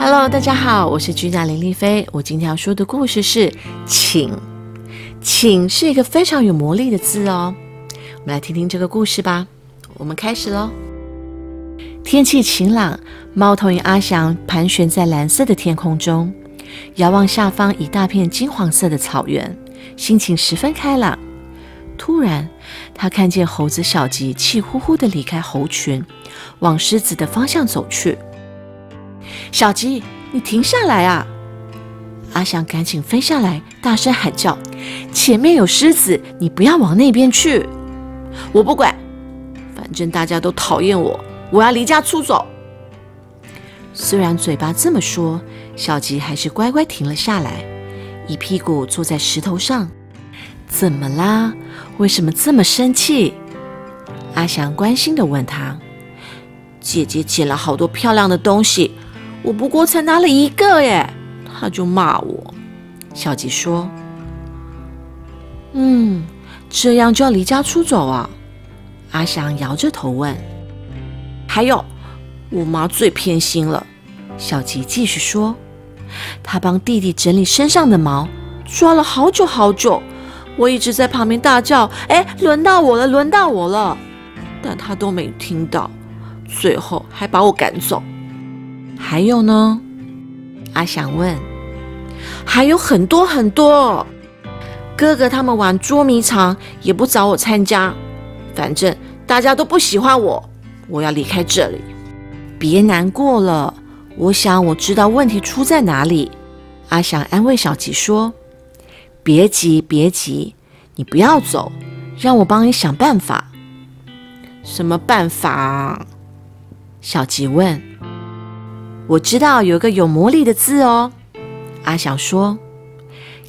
Hello，大家好，我是居家林丽菲。我今天要说的故事是“请”。请是一个非常有魔力的字哦。我们来听听这个故事吧。我们开始喽。天气晴朗，猫头鹰阿翔盘旋在蓝色的天空中，遥望下方一大片金黄色的草原，心情十分开朗。突然，他看见猴子小吉气呼呼地离开猴群，往狮子的方向走去。小吉，你停下来啊！阿翔赶紧飞下来，大声喊叫：“前面有狮子，你不要往那边去！”我不管，反正大家都讨厌我，我要离家出走。虽然嘴巴这么说，小吉还是乖乖停了下来，一屁股坐在石头上。怎么啦？为什么这么生气？阿翔关心地问他：“姐姐捡了好多漂亮的东西。”我不过才拿了一个耶，他就骂我。小吉说：“嗯，这样就要离家出走啊？”阿翔摇着头问：“还有，我妈最偏心了。”小吉继续说：“他帮弟弟整理身上的毛，抓了好久好久。我一直在旁边大叫：‘哎，轮到我了，轮到我了！’但他都没听到，最后还把我赶走。”还有呢？阿翔问。还有很多很多。哥哥他们玩捉迷藏也不找我参加，反正大家都不喜欢我。我要离开这里。别难过了，我想我知道问题出在哪里。阿翔安慰小吉说：“别急，别急，你不要走，让我帮你想办法。”什么办法？小吉问。我知道有个有魔力的字哦，阿翔说：“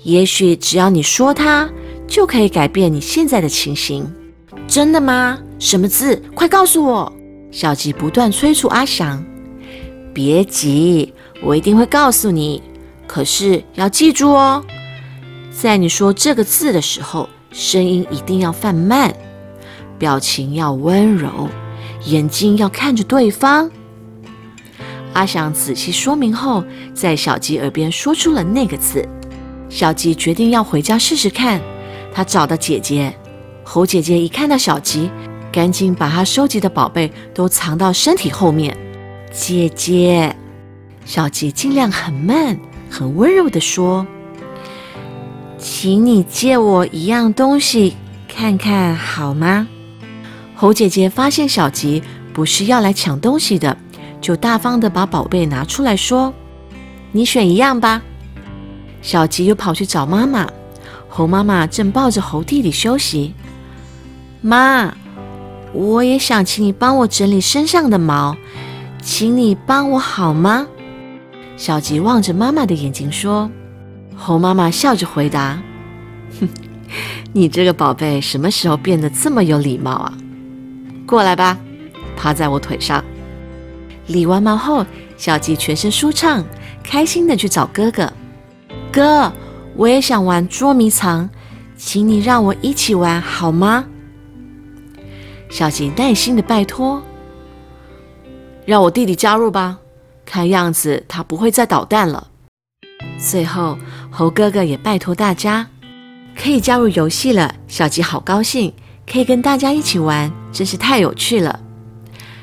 也许只要你说它，就可以改变你现在的情形。”真的吗？什么字？快告诉我！小吉不断催促阿翔：“别急，我一定会告诉你。可是要记住哦，在你说这个字的时候，声音一定要放慢，表情要温柔，眼睛要看着对方。”阿翔仔细说明后，在小吉耳边说出了那个字。小吉决定要回家试试看。他找到姐姐猴姐姐，一看到小吉，赶紧把他收集的宝贝都藏到身体后面。姐姐，小吉尽量很慢、很温柔地说：“请你借我一样东西看看好吗？”猴姐姐发现小吉不是要来抢东西的。就大方的把宝贝拿出来说：“你选一样吧。”小吉又跑去找妈妈，猴妈妈正抱着猴弟弟休息。妈，我也想请你帮我整理身上的毛，请你帮我好吗？小吉望着妈妈的眼睛说。猴妈妈笑着回答：“哼，你这个宝贝什么时候变得这么有礼貌啊？过来吧，趴在我腿上。”理完毛后，小吉全身舒畅，开心的去找哥哥。哥，我也想玩捉迷藏，请你让我一起玩好吗？小吉耐心的拜托。让我弟弟加入吧，看样子他不会再捣蛋了。最后，猴哥哥也拜托大家，可以加入游戏了。小吉好高兴，可以跟大家一起玩，真是太有趣了。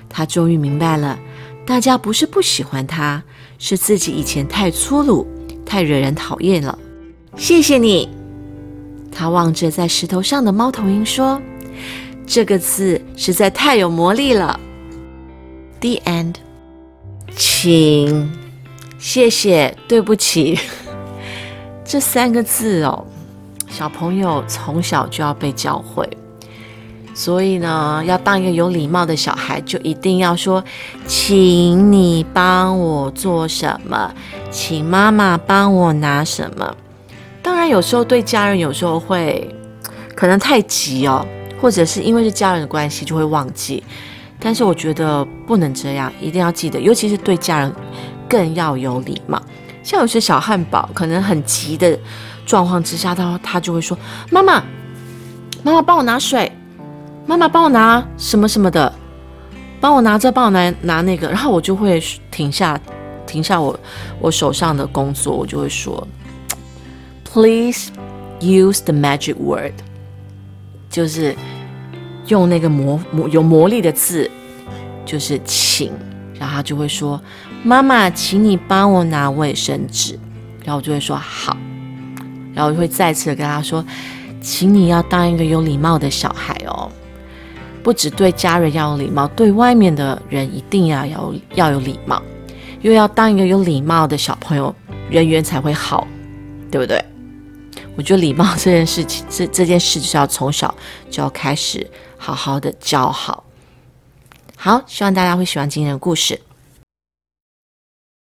他终于明白了。大家不是不喜欢他，是自己以前太粗鲁，太惹人讨厌了。谢谢你。他望着在石头上的猫头鹰说：“这个字实在太有魔力了。” The end。请，谢谢，对不起。这三个字哦，小朋友从小就要被教会。所以呢，要当一个有礼貌的小就一定要说，请你帮我做什么，请妈妈帮我拿什么。当然，有时候对家人，有时候会可能太急哦，或者是因为是家人的关系，就会忘记。但是我觉得不能这样，一定要记得，尤其是对家人更要有礼貌。像有些小汉堡，可能很急的状况之下，他他就会说：“妈妈，妈妈帮我拿水。”妈妈帮我拿什么什么的，帮我拿这，帮我拿拿那个，然后我就会停下，停下我我手上的工作，我就会说，Please use the magic word，就是用那个魔魔有魔力的字，就是请。然后他就会说：“妈妈，请你帮我拿卫生纸。”然后我就会说：“好。”然后我就会再次的跟他说：“请你要当一个有礼貌的小孩哦，不只对家人要有礼貌，对外面的人一定要有要有礼貌，又要当一个有礼貌的小朋友，人缘才会好，对不对？我觉得礼貌这件事情，这这件事就是要从小就要开始好好的教好。”好，希望大家会喜欢今天的故事。